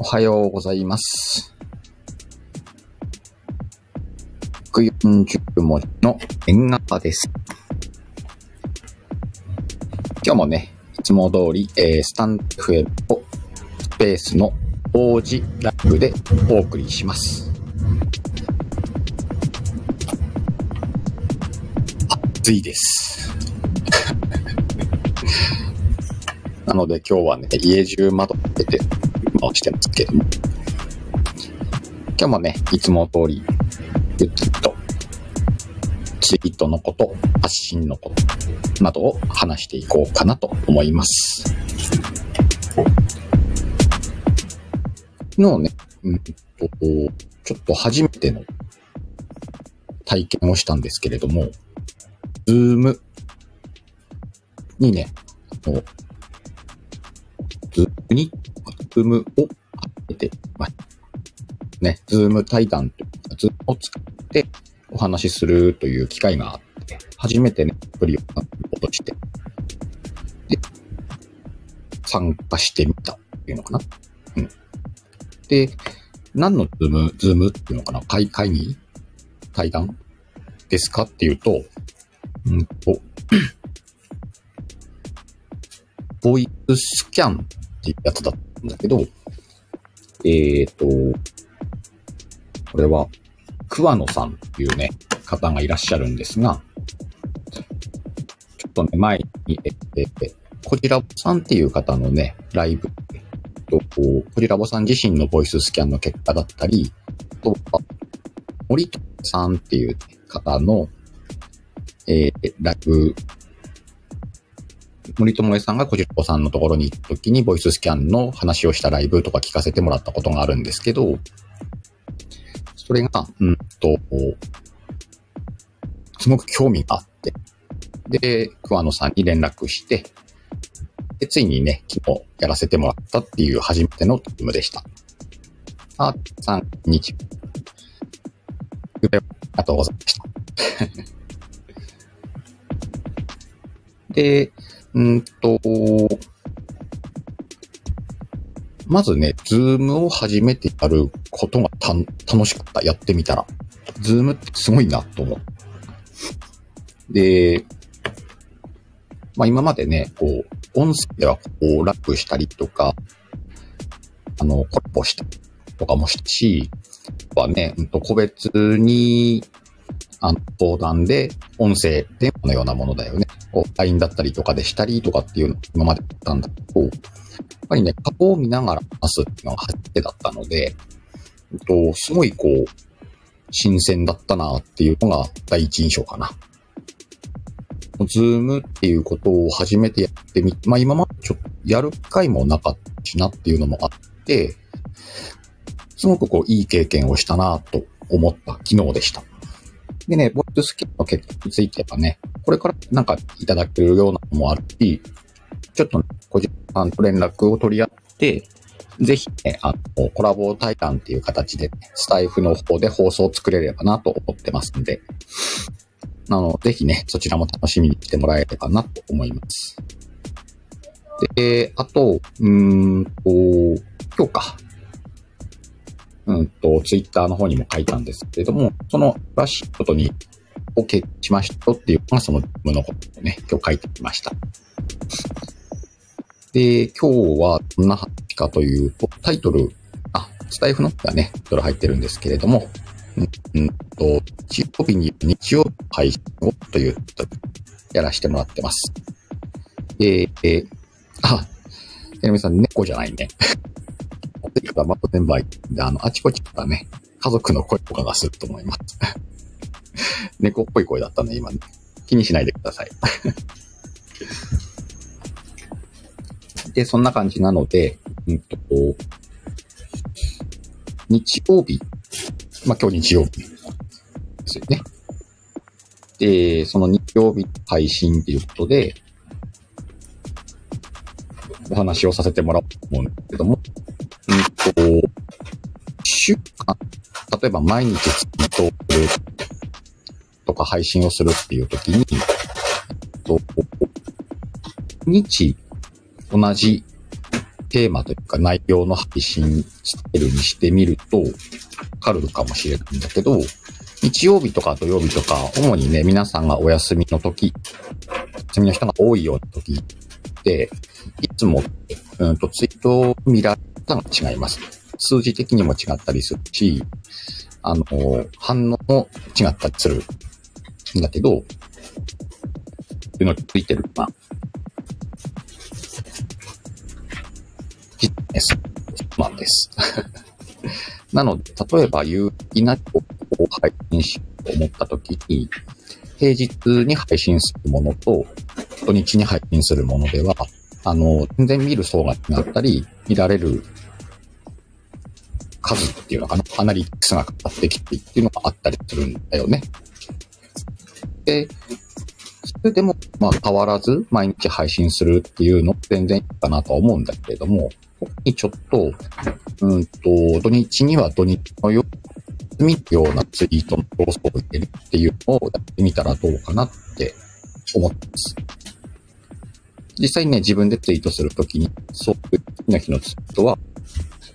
おはようございます。140文字の縁側です。今日もね、いつも通り、えー、スタンド FM とスペースの王子ライブでお送りします。暑いです。なので今日はね、家中窓開けて回してますけども。今日もね、いつも通り、ゆっくりと、ツイートのこと、発信のこと、などを話していこうかなと思います。昨日ね、うんと、ちょっと初めての体験をしたんですけれども、ズームにね、 Zoom に、 Zoom を始めてました。ね、 Zoom 対談という、 Zoom を使ってお話しするという機会があって、初めてね、アプリを落として、で、参加してみたっていうのかな。うん。で、何の Zoom、Zoom っていうのかな？会、会議対談ですかっていうと、うんと、ボイススキャンっていうやつだっただけど、えっ、と、これは、桑野さんっていうね、方がいらっしゃるんですが、ちょっとね、前に、え、え、え、こじらさんっていう方のね、ライブと、こじらぼさん自身のボイススキャンの結果だったり、あとは、森戸さんっていう方の、えー、ライブ、森友さんがこじらぼさんのところに行った時にボイススキャンの話をしたライブとか聞かせてもらったことがあるんですけど、それが、うんと、すごく興味があって、で、桑野さんに連絡して、で、ついにね、昨日やらせてもらったっていう初めてのトームでした。あ、3日。ありがとうございました。で、うんと、まずね、 Zoom を初めてやることがた楽しかった。やってみたら。 Zoom ってすごいなと思う。で、まあ今までね、こう、音声ではこう、ラップしたりとか、あの、コラボしたりとかもしたし、はね、うんと個別に、あの、相談で、音声電話のようなものだよね。こう LINE だったりとかでしたりとかっていうのを今までやったんだけど、やっぱりね、顔を見ながら話すっていうのが初めてだったので、えっと、すごいこう、新鮮だったなっていうのが第一印象かな。ズームっていうことを初めてやってみ、まあ今までちょっとやる機会もなかったしなっていうのもあって、すごくこういい経験をしたなと思った昨日でした。でね、ボイススキルの結果についてはね、これからなんかいただけるようなのもあるし、ちょっとね、個人さんと連絡を取り合って、ぜひね、あの、コラボ対談っていう形で、ねスタイフの方で放送を作れればなと思ってますんで、あの、ぜひね、そちらも楽しみにしてもらえればなと思います。で、あと、うーんと、今日か。うんと、ツイッターの方にも書いたんですけれども、その、らしいことに、OK しましたっていうのが、その、のことをね、今日書いてきました。で、今日はどんな話かというと、タイトル、あ、スタイフの方がね、タイトル入ってるんですけれども、うん、と、日曜日に日曜日配信をというと、やらせてもらってます。で、えー、あ、てなみさん、猫じゃないね。てか、また全部で、あの、あちこちからね、家族の声とかがすると思います。猫っぽい声だったね、今ね。気にしないでください。で、そんな感じなので、うんと、日曜日、まあ、今日日曜日ですよね。で、その日曜日配信ということで、お話をさせてもらおうと思うんですけども、う、週間、例えば毎日ツイートをするとか配信をするっていう時に、と日同じテーマというか内容の配信スタイルにしてみると、わかるかもしれないんだけど、日曜日とか土曜日とか、主にね、皆さんがお休みの時、休みの人が多いような時って、いつも、うんと、ツイートを見られ方が違います。数字的にも違ったりするし、あの、反応も違ったりするんだけど、いうのについてる、まあ、ビジネスマンです。なので、例えば有意な情報を配信しようと思ったときに、平日に配信するものと、土日に配信するものでは、あの、全然見る層が違ったり、見られる数っていうのかな、アナリティクスが変わってきてっていうのがあったりするんだよね。で、それでも、まあ変わらず毎日配信するっていうの全然いいかなとは思うんだけれども、ここにちょっと、うんと、土日には土日のようにようなツイートの要素を入れるっていうのをやってみたらどうかなって思ってます。実際にね、自分でツイートするときに、そういう次の日のツイートは、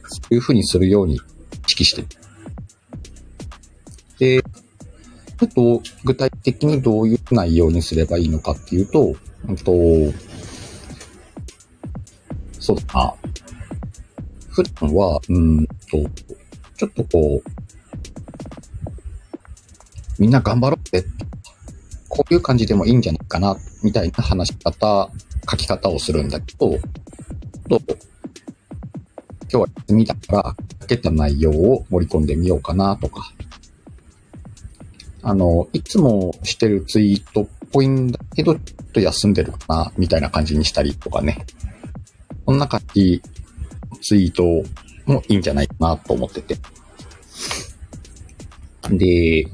そういうふうにするように意識してる。で、ちょっと具体的にどういう内容にすればいいのかっていうと、うんと、そうだな。普段は、うんと、ちょっとこう、みんな頑張ろうって、こういう感じでもいいんじゃないかな、みたいな話し方、書き方をするんだけど、と、今日は休みだから、書けた内容を盛り込んでみようかなとか、あの、いつもしてるツイートっぽいんだけど、ちょっと休んでるかな、みたいな感じにしたりとかね。こんな感じ、ツイートもいいんじゃないかなと思ってて。で、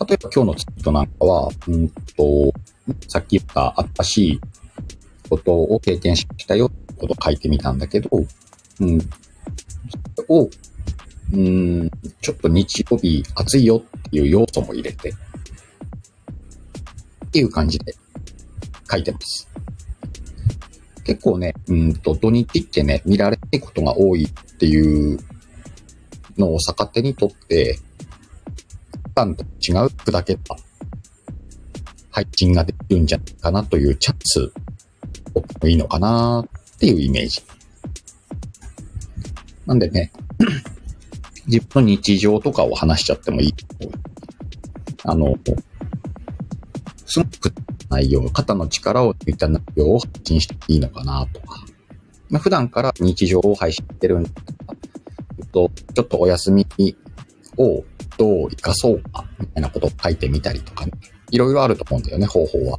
例えば今日のツイートなんかは、うんと、さっき言った新しいことを経験したよってことを書いてみたんだけど、うん、それを、うん、ちょっと日曜日暑いよっていう要素も入れて、っていう感じで書いてます。結構ね、うんと、土日ってね、見られないことが多いっていうのを逆手にとって、普段と違う砕けた配信ができるんじゃないかなというチャンスもいいのかなっていうイメージ。なんでね、自分の日常とかを話しちゃってもいいと思う。あの、すごく内容、肩の力を抜いた内容を発信していいのかなとか。まあ、普段から日常を配信してるんだと、ちょっとお休みをどう活かそうか、みたいなことを書いてみたりとかね。いろいろあると思うんだよね、方法は。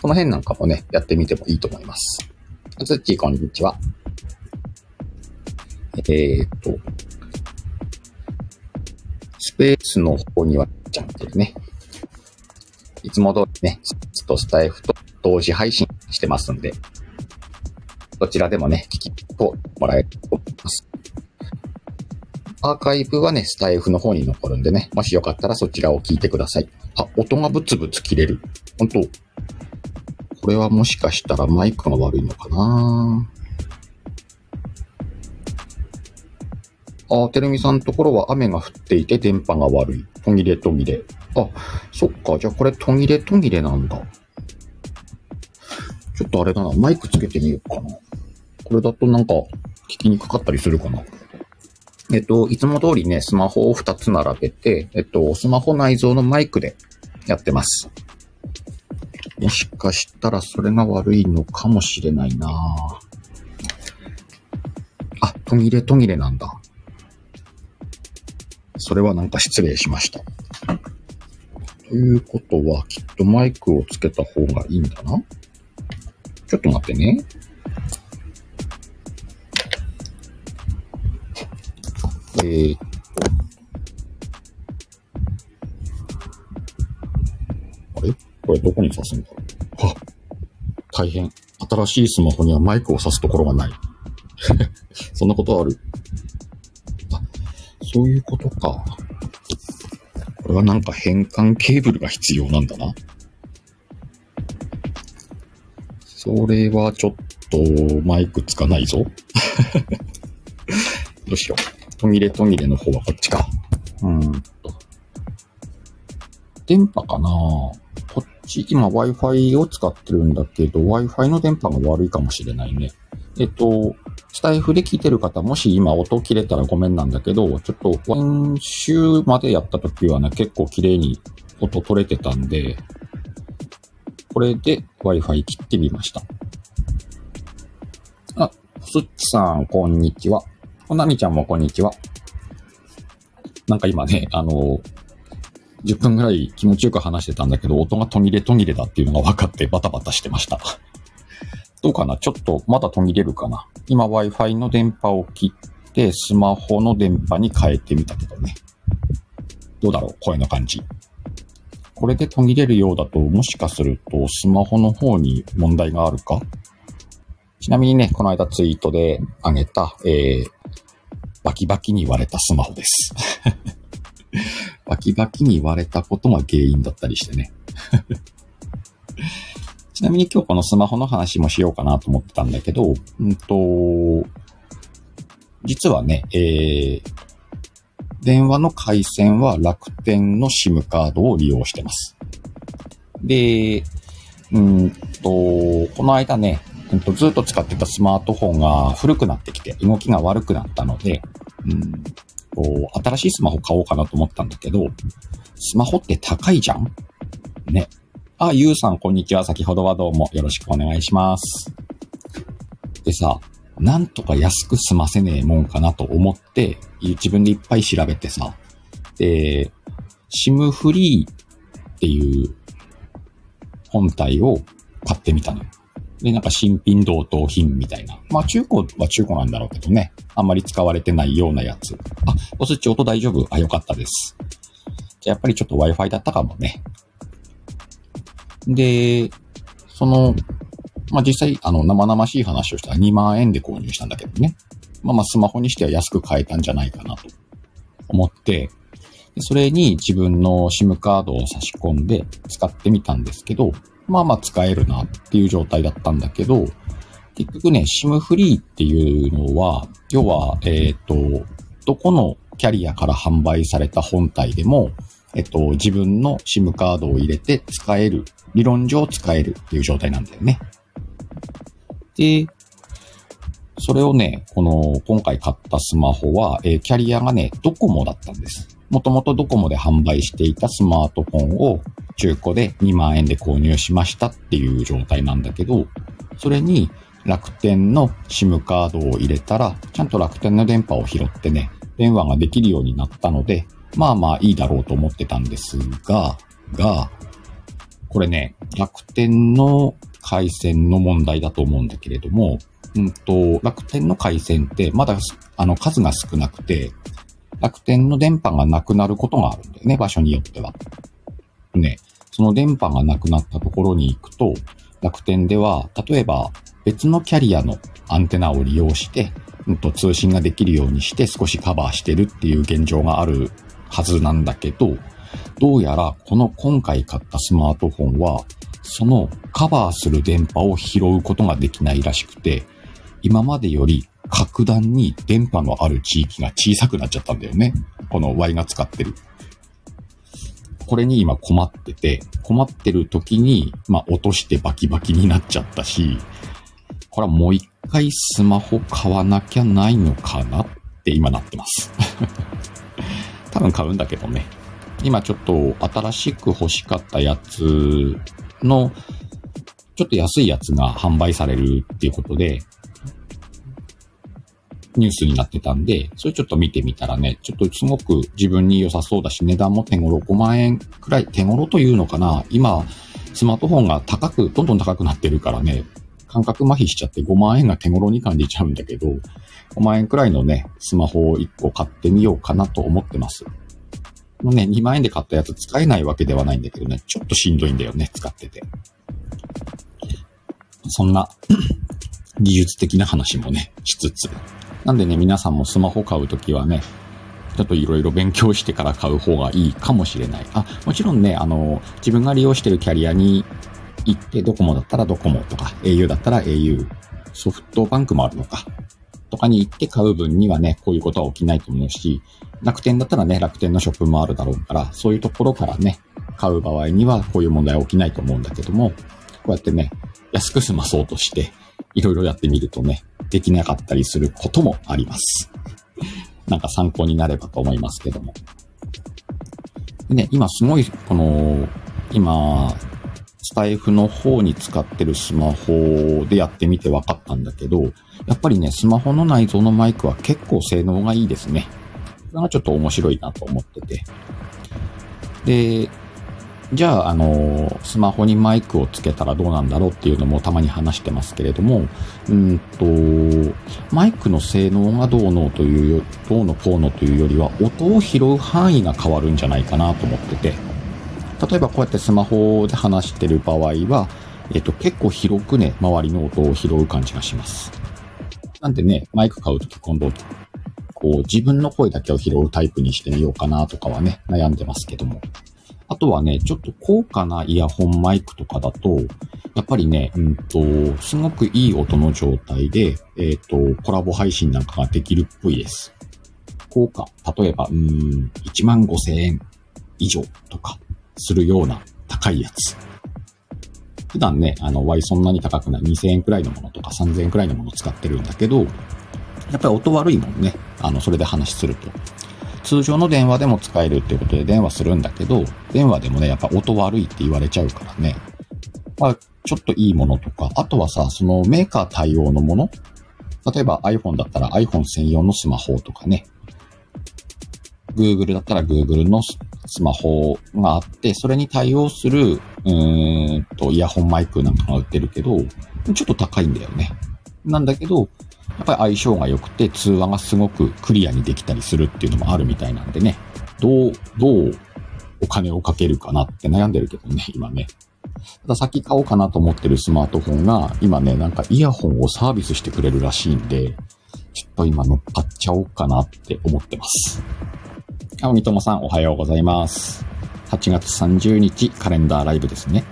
この辺なんかもね、やってみてもいいと思います。つっちー、こんにちは。えー、っと、スペースの方にはちゃんとね、いつも通りね、スとスタイフと同時配信してますんで、どちらでもね、聞きともらえると思います。アーカイブはね、スタイフの方に残るんでね、もしよかったらそちらを聞いてください。あ、音がブツブツ切れる。本当これはもしかしたらマイクが悪いのかなあ、てるみさんのところは雨が降っていて電波が悪い。途切れ途切れ。あ、そっか。じゃあこれ途切れ途切れなんだ。ちょっとあれだな。マイクつけてみようかな。これだとなんか聞きにくかったりするかな。えっと、いつも通りね、スマホを2つ並べて、えっと、スマホ内蔵のマイクでやってます。もしかしたらそれが悪いのかもしれないなあ、途切れ途切れなんだ。それはなんか失礼しました。ということは、きっとマイクをつけた方がいいんだな。ちょっと待ってね。えー、あれ？これどこに挿すんだろう。は大変。新しいスマホにはマイクを挿すところがない。そんなことある？あ、そういうことか。これはなんか変換ケーブルが必要なんだな。それはちょっとマイクつかないぞ。どうしよう。途切れ途切れの方はこっちか。うんと。電波かなこっち、今 Wi-Fi を使ってるんだけど、Wi-Fi の電波が悪いかもしれないね。えっと、スタイフで聞いてる方、もし今音切れたらごめんなんだけど、ちょっと今週までやった時はね、結構綺麗に音取れてたんで、これで Wi-Fi 切ってみました。あ、すっちさん、こんにちは。おなみちゃんもこんにちは。なんか今ね、あの、10分ぐらい気持ちよく話してたんだけど、音が途切れ途切れだっていうのが分かってバタバタしてました。どうかな？ちょっとまだ途切れるかな？今 Wi-Fi の電波を切って、スマホの電波に変えてみたけどね。どうだろう？声の感じ。これで途切れるようだと、もしかするとスマホの方に問題があるか？ちなみにね、この間ツイートであげた、えー、バキバキに割れたスマホです バキバキに割れたことが原因だったりしてね ちなみに今日このスマホの話もしようかなと思ってたんだけど、うんと、実はね、えー、電話の回線は楽天の SIM カードを利用してます。で、うんと、この間ね、うんと、ずっと使ってたスマートフォンが古くなってきて、動きが悪くなったので、うんこう、新しいスマホ買おうかなと思ったんだけど、スマホって高いじゃん？ね。あ、ゆうさん、こんにちは。先ほどはどうもよろしくお願いします。でさ、なんとか安く済ませねえもんかなと思って、自分でいっぱい調べてさ、で、シムフリーっていう本体を買ってみたのよ。で、なんか新品同等品みたいな。まあ中古は中古なんだろうけどね。あんまり使われてないようなやつ。あ、おすち音大丈夫？あ、よかったです。じゃやっぱりちょっと Wi-Fi だったかもね。で、その、まあ、実際、あの、生々しい話をしたら2万円で購入したんだけどね。まあまあ、スマホにしては安く買えたんじゃないかなと思って、それに自分の SIM カードを差し込んで使ってみたんですけど、まあまあ使えるなっていう状態だったんだけど、結局ね、SIM フリーっていうのは、要は、えっ、ー、と、どこのキャリアから販売された本体でも、えっと、自分の SIM カードを入れて使える、理論上使えるっていう状態なんだよね。で、それをね、この、今回買ったスマホは、えー、キャリアがね、ドコモだったんです。もともとドコモで販売していたスマートフォンを中古で2万円で購入しましたっていう状態なんだけど、それに楽天の SIM カードを入れたら、ちゃんと楽天の電波を拾ってね、電話ができるようになったので、まあまあいいだろうと思ってたんですが、が、これね、楽天の回線の問題だと思うんだけれども、うんと、楽天の回線ってまだあの数が少なくて、楽天の電波がなくなることがあるんだよね、場所によっては。ね、その電波がなくなったところに行くと、楽天では、例えば別のキャリアのアンテナを利用して、うんと、通信ができるようにして少しカバーしてるっていう現状があるはずなんだけど、どうやらこの今回買ったスマートフォンは、そのカバーする電波を拾うことができないらしくて、今までより格段に電波のある地域が小さくなっちゃったんだよね。この Y が使ってる。これに今困ってて、困ってる時に、まあ落としてバキバキになっちゃったし、これはもう一回スマホ買わなきゃないのかなって今なってます。多分買うんだけどね。今ちょっと新しく欲しかったやつの、ちょっと安いやつが販売されるっていうことで、ニュースになってたんで、それちょっと見てみたらね、ちょっとすごく自分に良さそうだし、値段も手頃5万円くらい、手頃というのかな今、スマートフォンが高く、どんどん高くなってるからね、感覚麻痺しちゃって5万円が手頃に感じちゃうんだけど、5万円くらいのね、スマホを1個買ってみようかなと思ってます。もうね、2万円で買ったやつ使えないわけではないんだけどね、ちょっとしんどいんだよね、使ってて。そんな技術的な話もね、しつつ。なんでね、皆さんもスマホ買うときはね、ちょっといろいろ勉強してから買う方がいいかもしれない。あ、もちろんね、あの、自分が利用してるキャリアに行って、ドコモだったらドコモとか、au だったら au、ソフトバンクもあるのか。とかに行って買う分にはね、こういうことは起きないと思うし、楽天だったらね、楽天のショップもあるだろうから、そういうところからね、買う場合にはこういう問題は起きないと思うんだけども、こうやってね、安く済まそうとして、いろいろやってみるとね、できなかったりすることもあります。なんか参考になればと思いますけども。でね、今すごい、この、今、スタイフの方に使ってるスマホでやってみて分かったんだけど、やっぱりね、スマホの内蔵のマイクは結構性能がいいですね。それがちょっと面白いなと思ってて。で、じゃあ、あの、スマホにマイクをつけたらどうなんだろうっていうのもたまに話してますけれども、うんと、マイクの性能がどうのというよ、どうのこうのというよりは、音を拾う範囲が変わるんじゃないかなと思ってて、例えばこうやってスマホで話してる場合は、えっと、結構広くね、周りの音を拾う感じがします。なんでね、マイク買うとき今度、こう自分の声だけを拾うタイプにしてみようかなとかはね、悩んでますけども。あとはね、ちょっと高価なイヤホンマイクとかだと、やっぱりね、うんと、すごくいい音の状態で、えっ、と、コラボ配信なんかができるっぽいです。高価、例えば、うん、1万5千円以上とかするような高いやつ。普段ね、あの、Y そんなに高くない2000円くらいのものとか3000円くらいのものを使ってるんだけど、やっぱり音悪いもんね。あの、それで話すると。通常の電話でも使えるっていうことで電話するんだけど、電話でもね、やっぱ音悪いって言われちゃうからね。まあ、ちょっといいものとか、あとはさ、そのメーカー対応のもの例えば iPhone だったら iPhone 専用のスマホとかね。Google だったら Google のスマホがあって、それに対応する、うーんと、イヤホンマイクなんかが売ってるけど、ちょっと高いんだよね。なんだけど、やっぱり相性が良くて通話がすごくクリアにできたりするっていうのもあるみたいなんでね。どう、どうお金をかけるかなって悩んでるけどね、今ね。ただ先買おうかなと思ってるスマートフォンが、今ね、なんかイヤホンをサービスしてくれるらしいんで、ちょっと今乗っかっちゃおうかなって思ってます。あ、おみともさんおはようございます。8月30日カレンダーライブですね。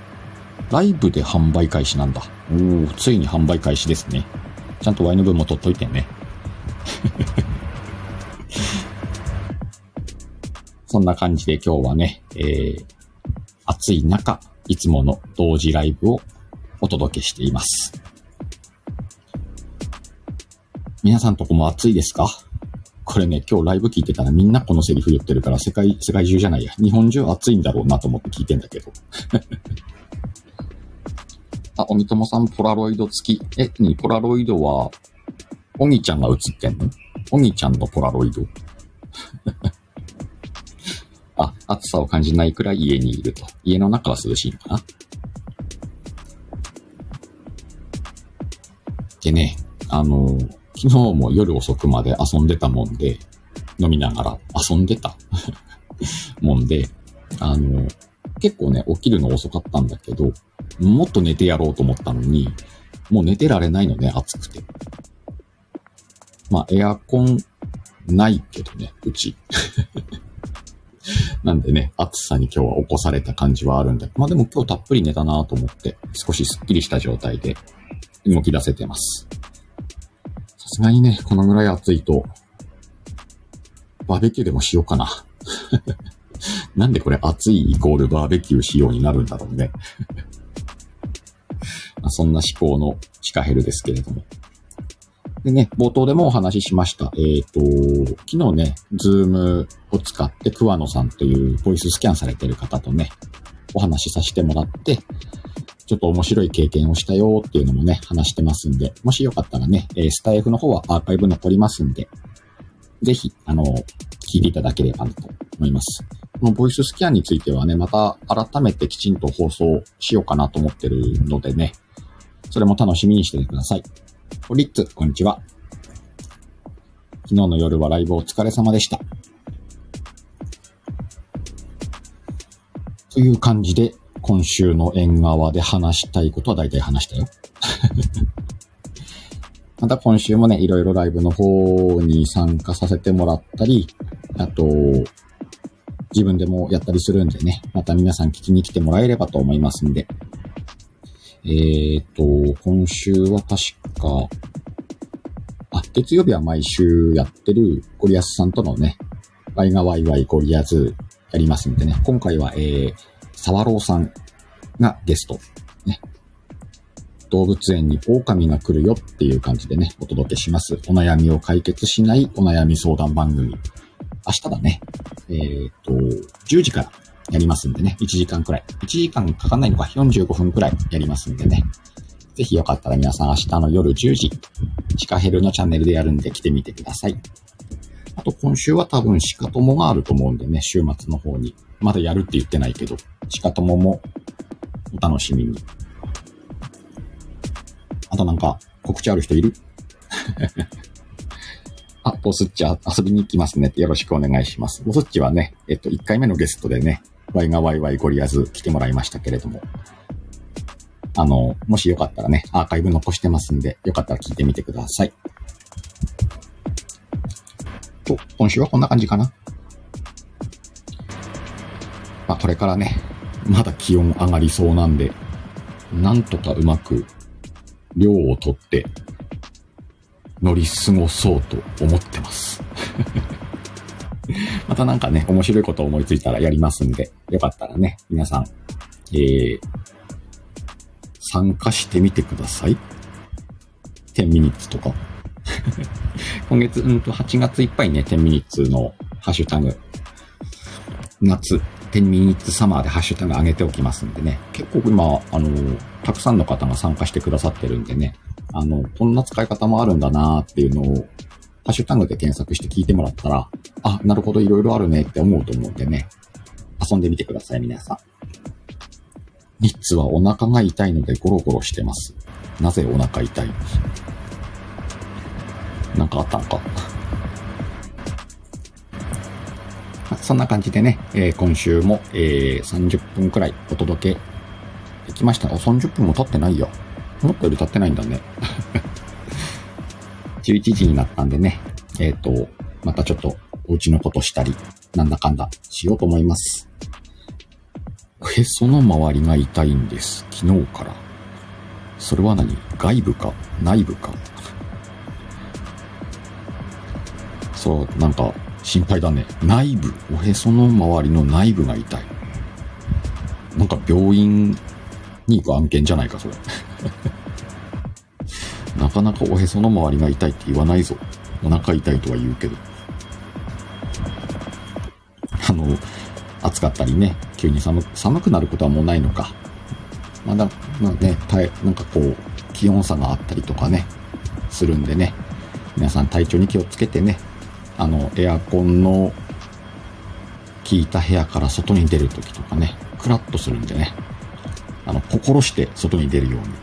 ライブで販売開始なんだ。おー、ついに販売開始ですね。ちゃんと Y の分も取っといてね。そんな感じで今日はね、えー、暑い中、いつもの同時ライブをお届けしています。皆さんとこも暑いですか？これね、今日ライブ聞いてたらみんなこのセリフ言ってるから世界、世界中じゃないや。日本中暑いんだろうなと思って聞いてんだけど。あ、おみともさん、ポラロイド付き。え、に、ポラロイドは、おぎちゃんが映ってんの？おぎちゃんのポラロイド。あ、暑さを感じないくらい家にいると。家の中は涼しいのかな？でね、あの、昨日も夜遅くまで遊んでたもんで、飲みながら遊んでた。もんで、あの、結構ね、起きるの遅かったんだけど、もっと寝てやろうと思ったのに、もう寝てられないのね、暑くて。まあ、エアコンないけどね、うち。なんでね、暑さに今日は起こされた感じはあるんで。まあでも今日たっぷり寝たなと思って、少しスッキリした状態で動き出せてます。さすがにね、このぐらい暑いと、バーベキューでもしようかな。なんでこれ暑いイコールバーベキューしようになるんだろうね。まそんな思考のシカヘルですけれども。でね、冒頭でもお話ししました。えっ、と、昨日ね、 Zoom を使って桑野さんというボイススキャンされてる方とね、お話しさせてもらって、ちょっと面白い経験をしたよっていうのもね、話してますんで、もしよかったらね、えスタイフの方はアーカイブ残りますんで、ぜひ、あの、聞いていただければなと思います。このボイススキャンについてはね、また改めてきちんと放送しようかなと思ってるのでね、それも楽しみにしててください。オリッツ、こんにちは。昨日の夜はライブお疲れ様でした。という感じで、今週の縁側で話したいことは大体話したよ。また今週もね、いろいろライブの方に参加させてもらったり、あと、自分でもやったりするんでね、また皆さん聞きに来てもらえればと思いますんで、えーと、今週は確か、あ、月曜日は毎週やってるゴリアスさんとのね、ワイがワイワイゴリアズやりますんでね、今回は、えー、サワローさんがゲスト、ね。動物園に狼が来るよっていう感じでね、お届けします。お悩みを解決しないお悩み相談番組。明日だね、えーと、10時からやりますんでね、1時間くらい。1時間かかんないのか、45分くらいやりますんでね。ぜひよかったら皆さん明日の夜10時、シカヘルのチャンネルでやるんで来てみてください。あと今週は多分シカ友があると思うんでね、週末の方に。まだやるって言ってないけど、シカ友もお楽しみに。あとなんか告知ある人いる？あ、ボスッチ遊びに行きますねよろしくお願いします。ボスッチはね、えっと、1回目のゲストでね、ワイがワイワイゴリアズ来てもらいましたけれども、あの、もしよかったらね、アーカイブ残してますんで、よかったら聞いてみてください。と、今週はこんな感じかな。まあ、これからね、まだ気温上がりそうなんで、なんとかうまく量をとって乗り過ごそうと思ってます。またなんかね、面白いことを思いついたらやりますんで、よかったらね、皆さん、えー、参加してみてください。10ミニッツとか。今月、うんと、8月いっぱいね、10ミニッツのハッシュタグ、夏、10ミニッツサマーでハッシュタグ上げておきますんでね。結構今、あの、たくさんの方が参加してくださってるんでね、あの、こんな使い方もあるんだなーっていうのを、ハッシュタグで検索して聞いてもらったら、あ、なるほど、いろいろあるねって思うと思うんでね、遊んでみてください、皆さん。ニッツはお腹が痛いのでゴロゴロしてます。なぜお腹痛いなんかあったんか？そんな感じでね、えー、今週も、えー、30分くらいお届けできました。お、30分も経ってないよ。思ったより経ってないんだね。11時になったんでね、えっ、ー、と、またちょっとお家のことしたり、なんだかんだしようと思います。へその周りが痛いんです。昨日から。それは何？外部か？内部か？そう、なんか心配だね。内部。おへその周りの内部が痛い。なんか病院に行く案件じゃないか、それ。なかなかおへその周りが痛いって言わないぞ。お腹痛いとは言うけど。あの、暑かったりね、急に寒寒くなることはもうないのか。まだ、まあね、なんかこう、気温差があったりとかね、するんでね、皆さん体調に気をつけてね、あの、エアコンの効いた部屋から外に出るときとかね、クラッとするんでね、あの、心して外に出るように。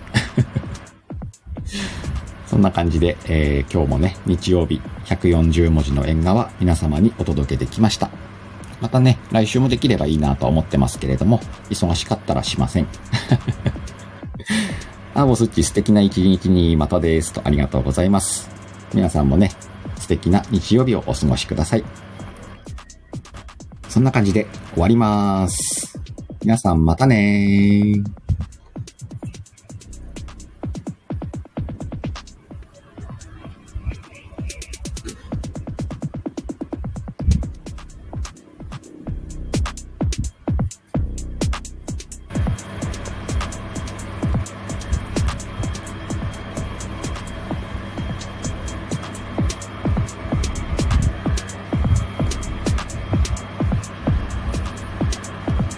そんな感じで、えー、今日もね、日曜日140文字の縁側皆様にお届けできました。またね、来週もできればいいなと思ってますけれども、忙しかったらしません。あ、ボスッチ素敵な一日にまたですとありがとうございます。皆さんもね、素敵な日曜日をお過ごしください。そんな感じで終わります。皆さんまたねー。